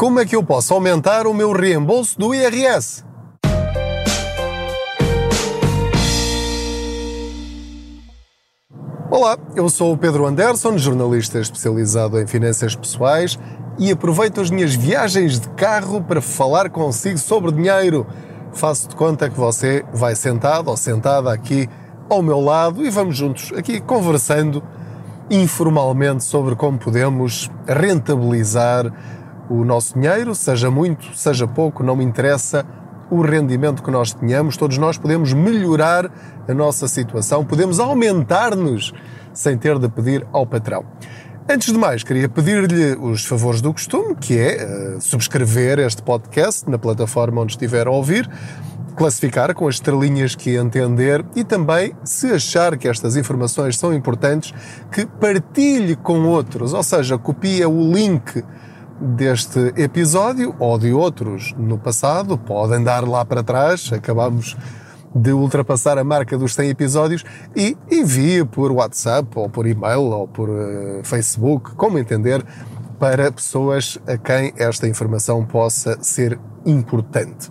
Como é que eu posso aumentar o meu reembolso do IRS? Olá, eu sou o Pedro Anderson, jornalista especializado em finanças pessoais e aproveito as minhas viagens de carro para falar consigo sobre dinheiro. Faço de conta que você vai sentado ou sentada aqui ao meu lado e vamos juntos aqui conversando informalmente sobre como podemos rentabilizar o nosso dinheiro, seja muito, seja pouco, não me interessa o rendimento que nós tenhamos, todos nós podemos melhorar a nossa situação, podemos aumentar-nos sem ter de pedir ao patrão. Antes de mais, queria pedir-lhe os favores do costume, que é uh, subscrever este podcast na plataforma onde estiver a ouvir, classificar com as estrelinhas que entender e também, se achar que estas informações são importantes, que partilhe com outros, ou seja, copia o link deste episódio ou de outros no passado, podem dar lá para trás, acabamos de ultrapassar a marca dos 100 episódios e envie por WhatsApp ou por e-mail ou por uh, Facebook, como entender, para pessoas a quem esta informação possa ser importante.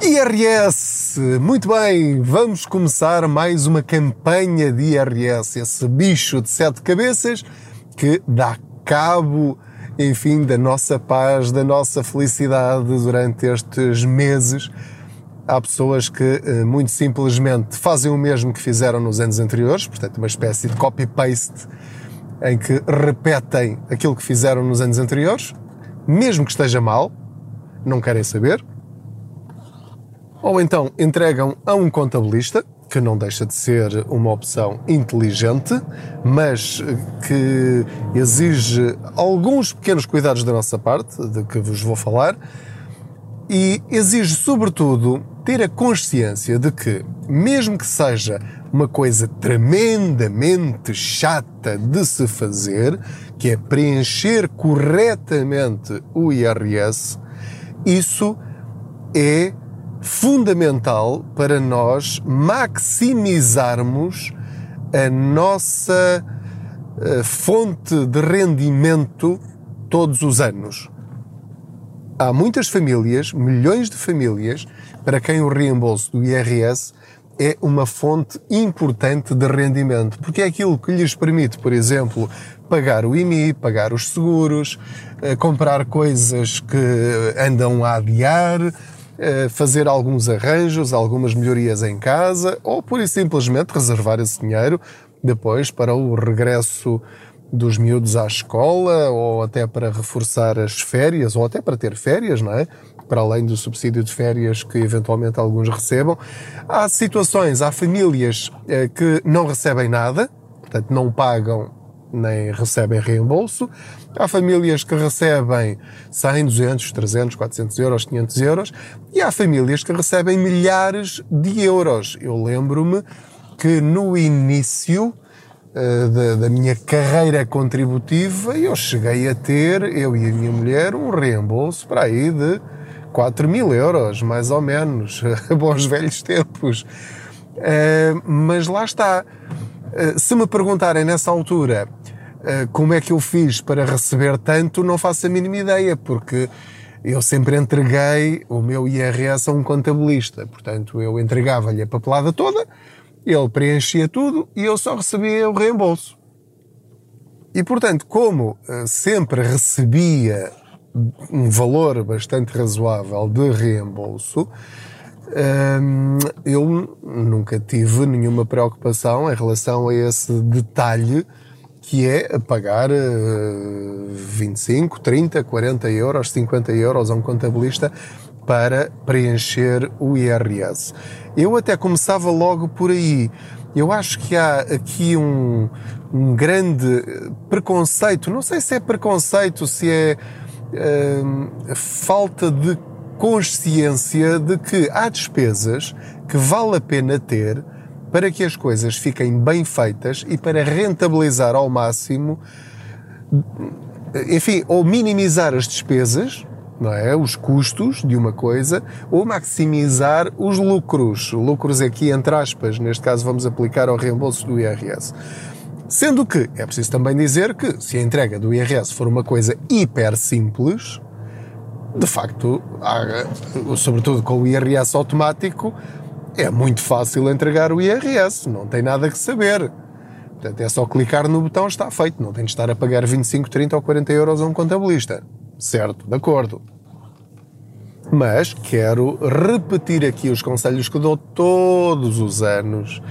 IRS, muito bem, vamos começar mais uma campanha de IRS, esse bicho de sete cabeças que dá cabo, enfim, da nossa paz, da nossa felicidade durante estes meses. Há pessoas que eh, muito simplesmente fazem o mesmo que fizeram nos anos anteriores, portanto, uma espécie de copy-paste em que repetem aquilo que fizeram nos anos anteriores, mesmo que esteja mal, não querem saber ou então entregam a um contabilista, que não deixa de ser uma opção inteligente, mas que exige alguns pequenos cuidados da nossa parte, de que vos vou falar, e exige, sobretudo, ter a consciência de que, mesmo que seja uma coisa tremendamente chata de se fazer, que é preencher corretamente o IRS, isso é fundamental para nós maximizarmos a nossa eh, fonte de rendimento todos os anos. Há muitas famílias, milhões de famílias, para quem o reembolso do IRS é uma fonte importante de rendimento, porque é aquilo que lhes permite, por exemplo, pagar o IMI, pagar os seguros, eh, comprar coisas que andam a adiar, fazer alguns arranjos, algumas melhorias em casa ou por simplesmente reservar esse dinheiro depois para o regresso dos miúdos à escola ou até para reforçar as férias ou até para ter férias, não é? Para além do subsídio de férias que eventualmente alguns recebam. Há situações, há famílias eh, que não recebem nada, portanto não pagam nem recebem reembolso. Há famílias que recebem 100, 200, 300, 400 euros, 500 euros e há famílias que recebem milhares de euros. Eu lembro-me que no início uh, da, da, minha carreira contributiva eu cheguei a ter, eu e a minha mulher, um reembolso para aí de 4 mil euros, mais ou menos. Bons velhos tempos. Uh, mas lá está. Uh, se me perguntarem nessa altura eh, como é que eu fiz para receber tanto, não faço a mínima ideia, porque eu sempre entreguei o meu IRS a um contabilista. Portanto, eu entregava-lhe a papelada toda, ele preenchia tudo e eu só recebia o reembolso. E, portanto, como eh, sempre recebia um valor bastante razoável de reembolso, eu nunca tive nenhuma preocupação em relação a esse detalhe que é pagar 25, 30, 40 euros, 50 euros a um contabilista para preencher o IRS. Eu até começava logo por aí. Eu acho que há aqui um, um grande preconceito, não sei se é preconceito, se é falta de consciência de que há despesas que vale a pena ter para que as coisas fiquem bem feitas e para rentabilizar ao máximo, enfim, ou minimizar as despesas, não é? Os custos de uma coisa, ou maximizar os lucros. Lucros aqui, entre aspas, neste caso vamos aplicar ao reembolso do IRS. Sendo que é preciso também dizer que se a entrega do IRS for uma coisa hiper simples, de facto, há, sobretudo com o IRS automático, é muito fácil entregar o IRS, não tem nada que saber. Portanto, é só clicar no botão, está feito. Não tem de estar a pagar 25, 30 ou 40 euros a um contabilista. Certo, de acordo. Mas quero repetir aqui os conselhos que dou todos os anos.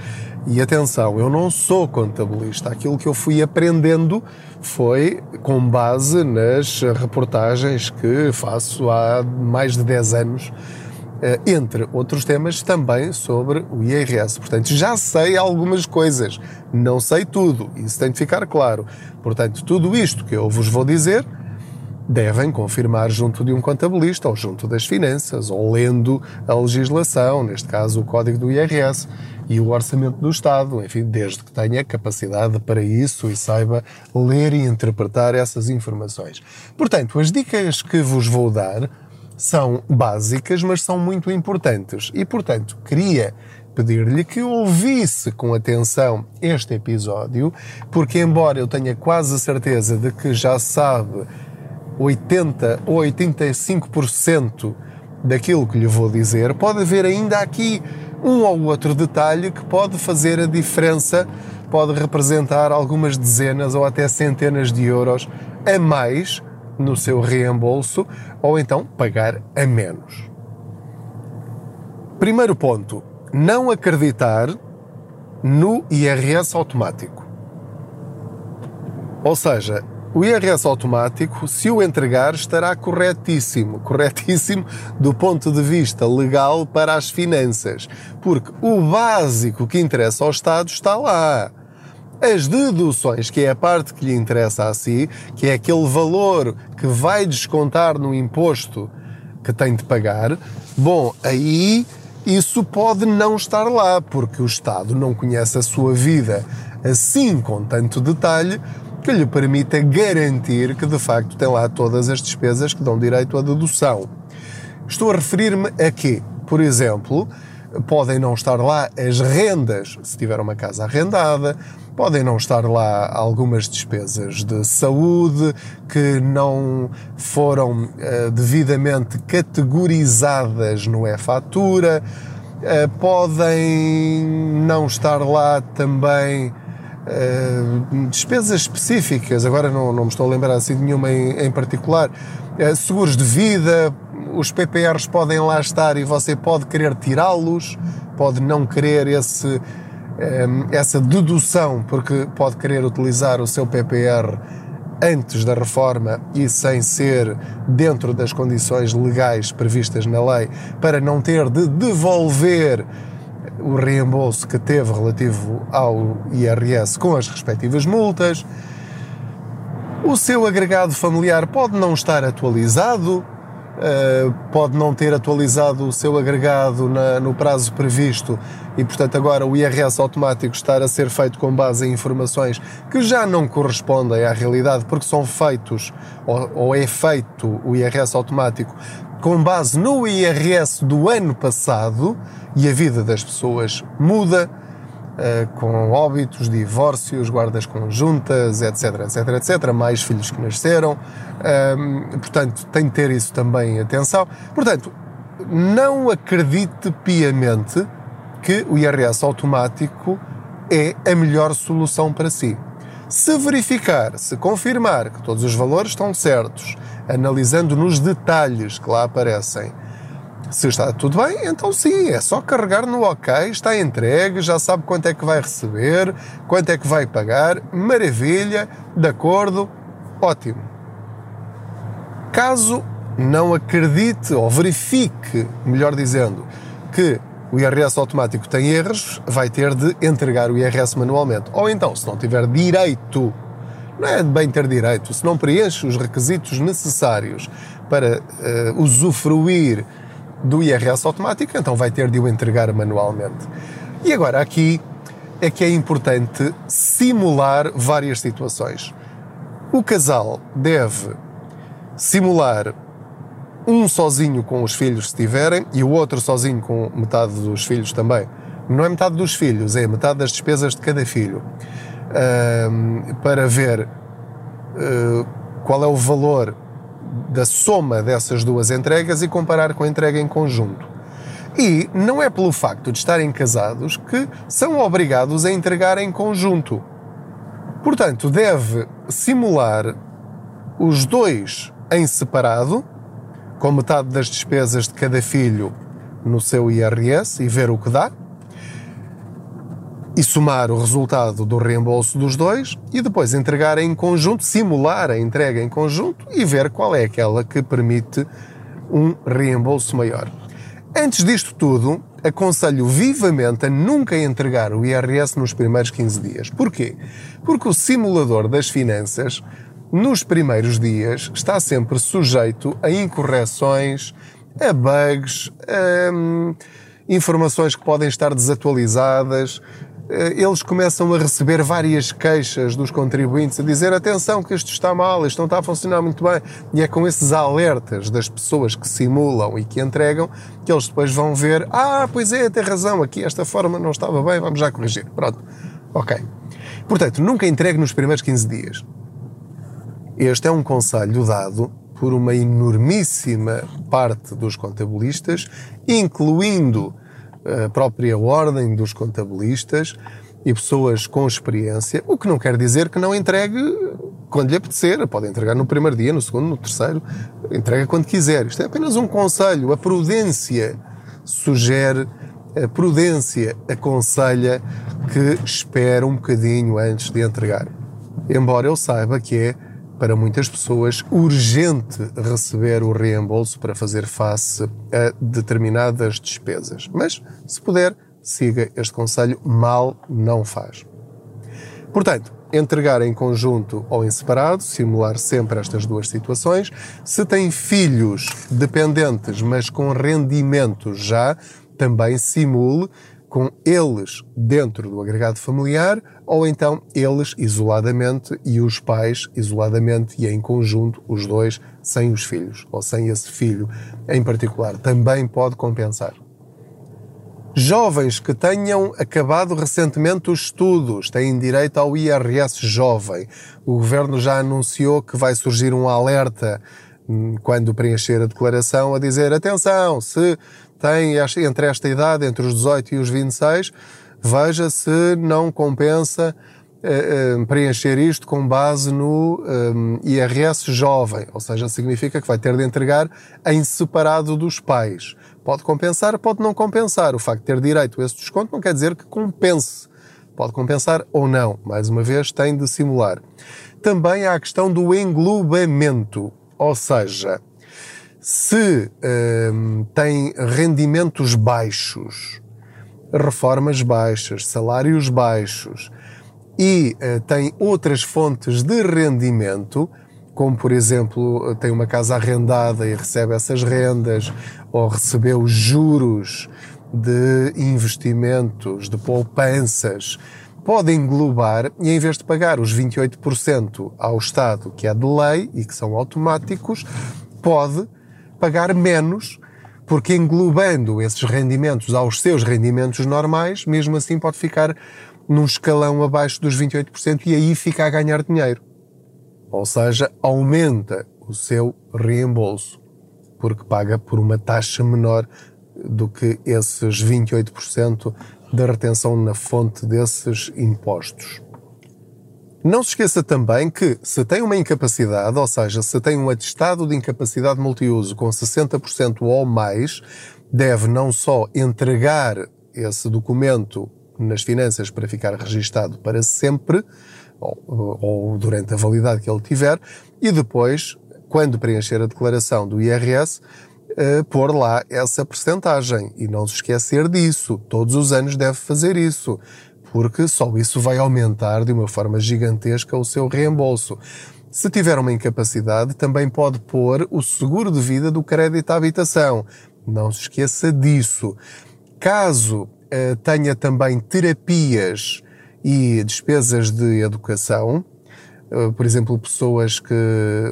E atenção, eu não sou contabilista. Aquilo que eu fui aprendendo foi com base nas reportagens que faço há mais de 10 anos eh, entre outros temas também sobre o IRS. Portanto, já sei algumas coisas, não sei tudo, isso tem de ficar claro. Portanto, tudo isto que eu vos vou dizer devem confirmar junto de um contabilista ou junto das finanças, ou lendo a legislação, neste caso o código do IRS e o orçamento do Estado, enfim, desde que tenha capacidade para isso e saiba ler e interpretar essas informações. Portanto, as dicas que vos vou dar são básicas, mas são muito importantes. E, portanto, queria pedir-lhe que ouvisse com atenção este episódio, porque, embora eu tenha quase certeza de que já sabe 80 ou 85% daquilo que lhe vou dizer, pode haver ainda aqui um ou outro detalhe que pode fazer a diferença, pode representar algumas dezenas ou até centenas de euros a mais no seu reembolso ou então pagar a menos. Primeiro ponto: não acreditar no IRS automático. Ou seja, o IRS automático, se o entregar, estará corretíssimo, corretíssimo do ponto de vista legal para as finanças, porque o básico que interessa ao Estado está lá. As deduções, que é a parte que lhe interessa a si, que é aquele valor que vai descontar no imposto que tem de pagar, bom, aí isso pode não estar lá, porque o Estado não conhece a sua vida assim com tanto detalhe que lhe permita garantir que de facto tem lá todas as despesas que dão direito à dedução. Estou a referir-me a quê? Por exemplo, podem não estar lá as rendas, se tiver uma casa arrendada, podem não estar lá algumas despesas de saúde que não foram uh, devidamente categorizadas no e-fatura, uh, podem não estar lá também despesas específicas, agora não, não me estou a lembrar assim de nenhuma em, em particular, seguros de vida, os PPRs podem lá estar e você pode querer tirá-los, pode não querer esse, ehm, essa dedução, porque pode querer utilizar o seu PPR antes da reforma e sem ser dentro das condições legais previstas na lei, para não ter de devolver o reembolso que teve relativo ao IRS com as respectivas multas. O seu agregado familiar pode não estar atualizado, Uh, pode não ter atualizado o seu agregado no prazo previsto e, portanto, agora o IRS automático estar a ser feito com base em informações que já não correspondem à realidade, porque são feitos, ou é feito o IRS automático com base no IRS do ano passado e a vida das pessoas muda uh, com óbitos, divórcios, guardas conjuntas, etc, etc, etc, mais filhos que nasceram. Portanto, tem de ter isso também em atenção. Portanto, não acredite piamente que o IRS automático é a melhor solução para si. Se verificar, se confirmar que todos os valores estão certos, analisando nos detalhes que lá aparecem, se está tudo bem, então sim, é só carregar no OK, está entregue, já sabe quanto é que vai receber, quanto é que vai pagar, maravilha, de acordo, ótimo. Caso não acredite ou verifique, melhor dizendo, que o IRS automático tem erros, vai ter de entregar o IRS manualmente. Ou então, se não tiver direito, não é bem ter direito, se não preenche os requisitos necessários para uh, usufruir do IRS automático, então vai ter de o entregar manualmente. E agora aqui é que é importante simular várias situações. O casal deve simular um sozinho com os filhos se tiverem e o outro sozinho com metade dos filhos também. Não é metade dos filhos, é metade das despesas de cada filho. uh, para ver uh, qual é o valor da soma dessas duas entregas e comparar com a entrega em conjunto. E não é pelo facto de estarem casados que são obrigados a entregar em conjunto. Portanto, deve simular os dois em separado, com metade das despesas de cada filho no seu IRS e ver o que dá, e somar o resultado do reembolso dos dois e depois entregar em conjunto, simular a entrega em conjunto e ver qual é aquela que permite um reembolso maior. Antes disto tudo, aconselho vivamente a nunca entregar o IRS nos primeiros 15 dias. Porquê? Porque o simulador das finanças, nos primeiros dias, está sempre sujeito a incorreções, a bugs, a hum, informações que podem estar desatualizadas, eh, eles começam a receber várias queixas dos contribuintes a dizer atenção que isto está mal, isto não está a funcionar muito bem. E é com esses alertas das pessoas que simulam e que entregam que eles depois vão ver ah, pois é, tem razão, aqui esta forma não estava bem, vamos já corrigir. Pronto. Ok. Portanto, nunca entregue nos primeiros 15 dias. Este é um conselho dado por uma enormíssima parte dos contabilistas, incluindo a própria ordem dos contabilistas e pessoas com experiência, o que não quer dizer que não entregue quando lhe apetecer. Pode entregar no primeiro dia, no segundo, no terceiro, entrega quando quiser. Isto é apenas um conselho. A prudência sugere, a prudência aconselha que espere um bocadinho antes de entregar. Embora eu saiba que é para muitas pessoas urgente receber o reembolso para fazer face a determinadas despesas. Mas, se puder, siga este conselho, mal não faz. Portanto, entregar em conjunto ou em separado, simular sempre estas duas situações. Se tem filhos dependentes, mas com rendimentos já, também simule com eles dentro do agregado familiar ou então eles isoladamente e os pais isoladamente e em conjunto, os dois, sem os filhos ou sem esse filho em particular. Também pode compensar. Jovens que tenham acabado recentemente os estudos têm direito ao IRS jovem. O governo já anunciou que vai surgir um alerta hum, quando preencher a declaração a dizer atenção, se tem entre esta idade, entre os 18 e os 26, veja se não compensa eh, eh, preencher isto com base no eh, IRS jovem, ou seja, significa que vai ter de entregar em separado dos pais. Pode compensar, pode não compensar. O facto de ter direito a esse desconto não quer dizer que compense. Pode compensar ou não. Mais uma vez, tem de simular. Também há a questão do englobamento, ou seja, se um, tem rendimentos baixos, reformas baixas, salários baixos e uh, tem outras fontes de rendimento, como por exemplo tem uma casa arrendada e recebe essas rendas, ou recebeu juros de investimentos, de poupanças, pode englobar e em vez de pagar os 28% ao Estado, que é de lei e que são automáticos, pode pagar menos, porque englobando esses rendimentos aos seus rendimentos normais, mesmo assim pode ficar num escalão abaixo dos 28% e aí fica a ganhar dinheiro. Ou seja, aumenta o seu reembolso, porque paga por uma taxa menor do que esses 28% da retenção na fonte desses impostos. Não se esqueça também que, se tem uma incapacidade, ou seja, se tem um atestado de incapacidade multiuso com 60% ou mais, deve não só entregar esse documento nas finanças para ficar registado para sempre, ou, ou durante a validade que ele tiver, e depois, quando preencher a declaração do IRS, Uh, pôr lá essa percentagem e não se esquecer disso. Todos os anos deve fazer isso porque só isso vai aumentar de uma forma gigantesca o seu reembolso. Se tiver uma incapacidade, também pode pôr o seguro de vida do crédito à habitação. Não se esqueça disso. Caso eh, tenha também terapias e despesas de educação, eh, por exemplo, pessoas que,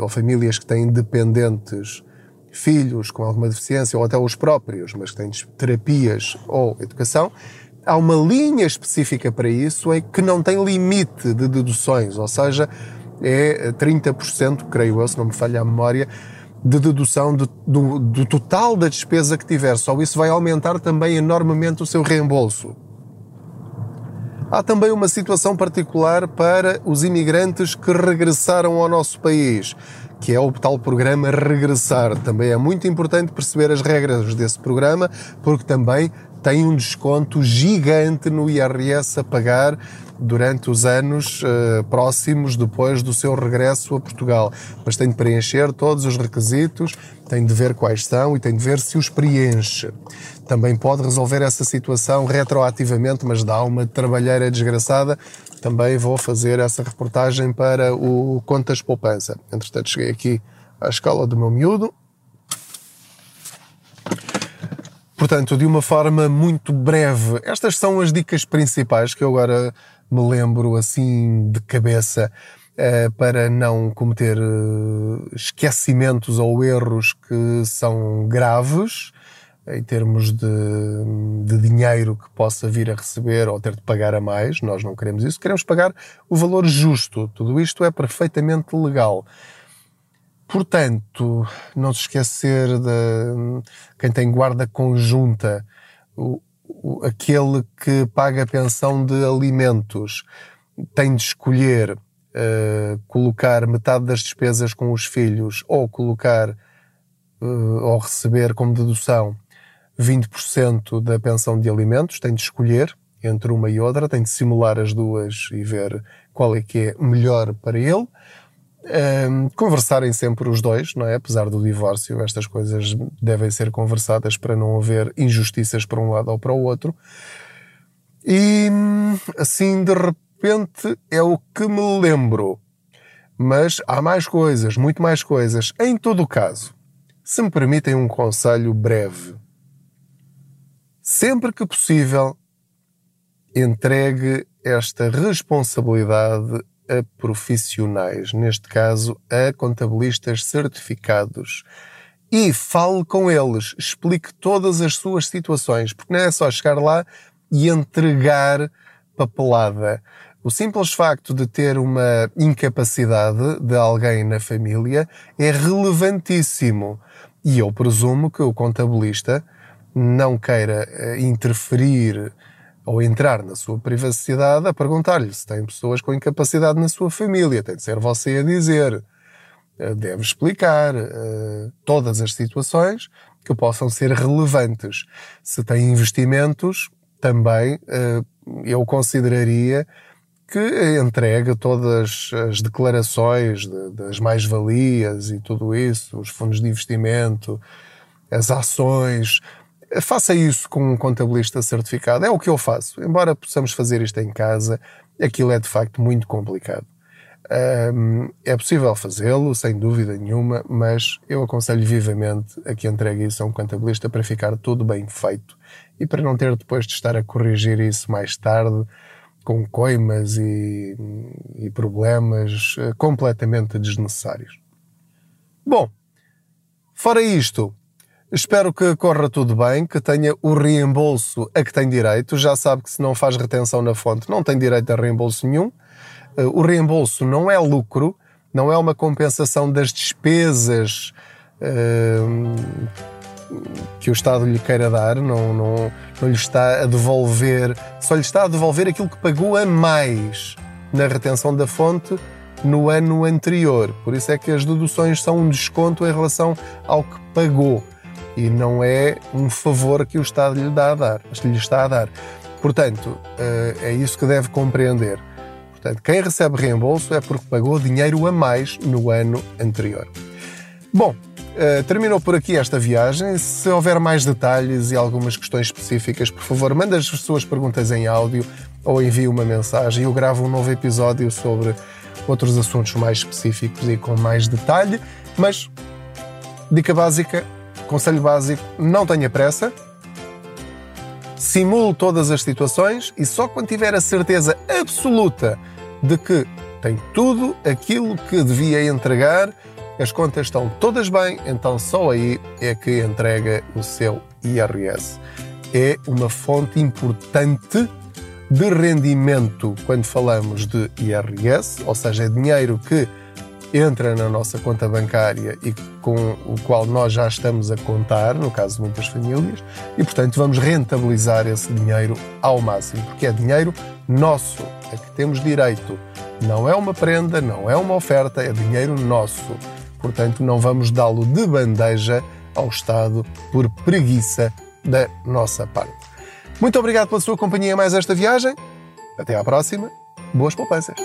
ou famílias que têm dependentes, filhos com alguma deficiência, ou até os próprios, mas que têm terapias ou educação, há uma linha específica para isso é que não tem limite de deduções, ou seja, é 30%, creio eu, se não me falha a memória, de dedução do, do, do, total da despesa que tiver. Só isso vai aumentar também enormemente o seu reembolso. Há também uma situação particular para os imigrantes que regressaram ao nosso país, que é o tal programa Regressar. Também é muito importante perceber as regras desse programa, porque também tem um desconto gigante no IRS a pagar durante os anos uh, próximos depois do seu regresso a Portugal. Mas tem de preencher todos os requisitos, tem de ver quais são e tem de ver se os preenche. Também pode resolver essa situação retroativamente, mas dá uma trabalheira desgraçada. Também vou fazer essa reportagem para o Contas Poupança. Entretanto, cheguei aqui à escala do meu miúdo. Portanto, de uma forma muito breve, estas são as dicas principais que eu agora me lembro assim de cabeça uh, para não cometer uh, esquecimentos ou erros que são graves em termos de, de, dinheiro que possa vir a receber ou ter de pagar a mais. Nós não queremos isso, queremos pagar o valor justo. Tudo isto é perfeitamente legal. Portanto, não se esquecer de quem tem guarda conjunta, o, aquele que paga a pensão de alimentos tem de escolher uh, colocar metade das despesas com os filhos ou colocar uh, ou receber como dedução 20% da pensão de alimentos, tem de escolher entre uma e outra, tem de simular as duas e ver qual é que é melhor para ele um, conversarem sempre os dois, não é? Apesar do divórcio, estas coisas devem ser conversadas para não haver injustiças para um lado ou para o outro. E assim, de repente, é o que me lembro. Mas há mais coisas, muito mais coisas. Em todo o caso, se me permitem um conselho breve. Sempre que possível, entregue esta responsabilidade a profissionais, neste caso a contabilistas certificados. E fale com eles, explique todas as suas situações, porque não é só chegar lá e entregar papelada. O simples facto de ter uma incapacidade de alguém na família é relevantíssimo. E eu presumo que o contabilista não queira eh, interferir ou entrar na sua privacidade a perguntar-lhe se tem pessoas com incapacidade na sua família. Tem de ser você a dizer. Eh, deve explicar uh, todas as situações que possam ser relevantes. Se tem investimentos, também uh, eu consideraria que entregue todas as declarações de, das mais-valias e tudo isso, os fundos de investimento, as ações, Faça isso com um contabilista certificado. É o que eu faço. Embora possamos fazer isto em casa, aquilo é de facto muito complicado. Um, é possível fazê-lo, sem dúvida nenhuma, mas eu aconselho vivamente a que entregue isso a um contabilista para ficar tudo bem feito e para não ter depois de estar a corrigir isso mais tarde com coimas e, e problemas uh, completamente desnecessários. Bom, fora isto, Espero que corra tudo bem, que tenha o reembolso a que tem direito. Já sabe que se não faz retenção na fonte, não tem direito a reembolso nenhum. Eh, o reembolso não é lucro, não é uma compensação das despesas uh, que o Estado lhe queira dar, não, não, não lhe está a devolver, só lhe está a devolver aquilo que pagou a mais na retenção da fonte no ano anterior. Por isso é que as deduções são um desconto em relação ao que pagou e não é um favor que o Estado lhe, dá a dar, lhe está a dar. Portanto, eh, é isso que deve compreender. Portanto, quem recebe reembolso é porque pagou dinheiro a mais no ano anterior. Bom, eh, terminou por aqui esta viagem. Se houver mais detalhes e algumas questões específicas, por favor, mande as suas perguntas em áudio ou envie uma mensagem. Eu gravo um novo episódio sobre outros assuntos mais específicos e com mais detalhe. Mas, dica básica, Conselho básico: não tenha pressa. Simule todas as situações e só quando tiver a certeza absoluta de que tem tudo aquilo que devia entregar, as contas estão todas bem, então só aí é que entrega o seu IRS. é uma fonte importante de rendimento quando falamos de IRS, ou seja, é dinheiro que entra na nossa conta bancária e com o qual nós já estamos a contar, no caso de muitas famílias, e portanto vamos rentabilizar esse dinheiro ao máximo, porque é dinheiro nosso, a que temos direito. Não é uma prenda, não é uma oferta, é dinheiro nosso. Portanto, não vamos dá-lo de bandeja ao Estado por preguiça da nossa parte. Muito obrigado pela sua companhia mais esta viagem. Até à próxima. Boas poupanças.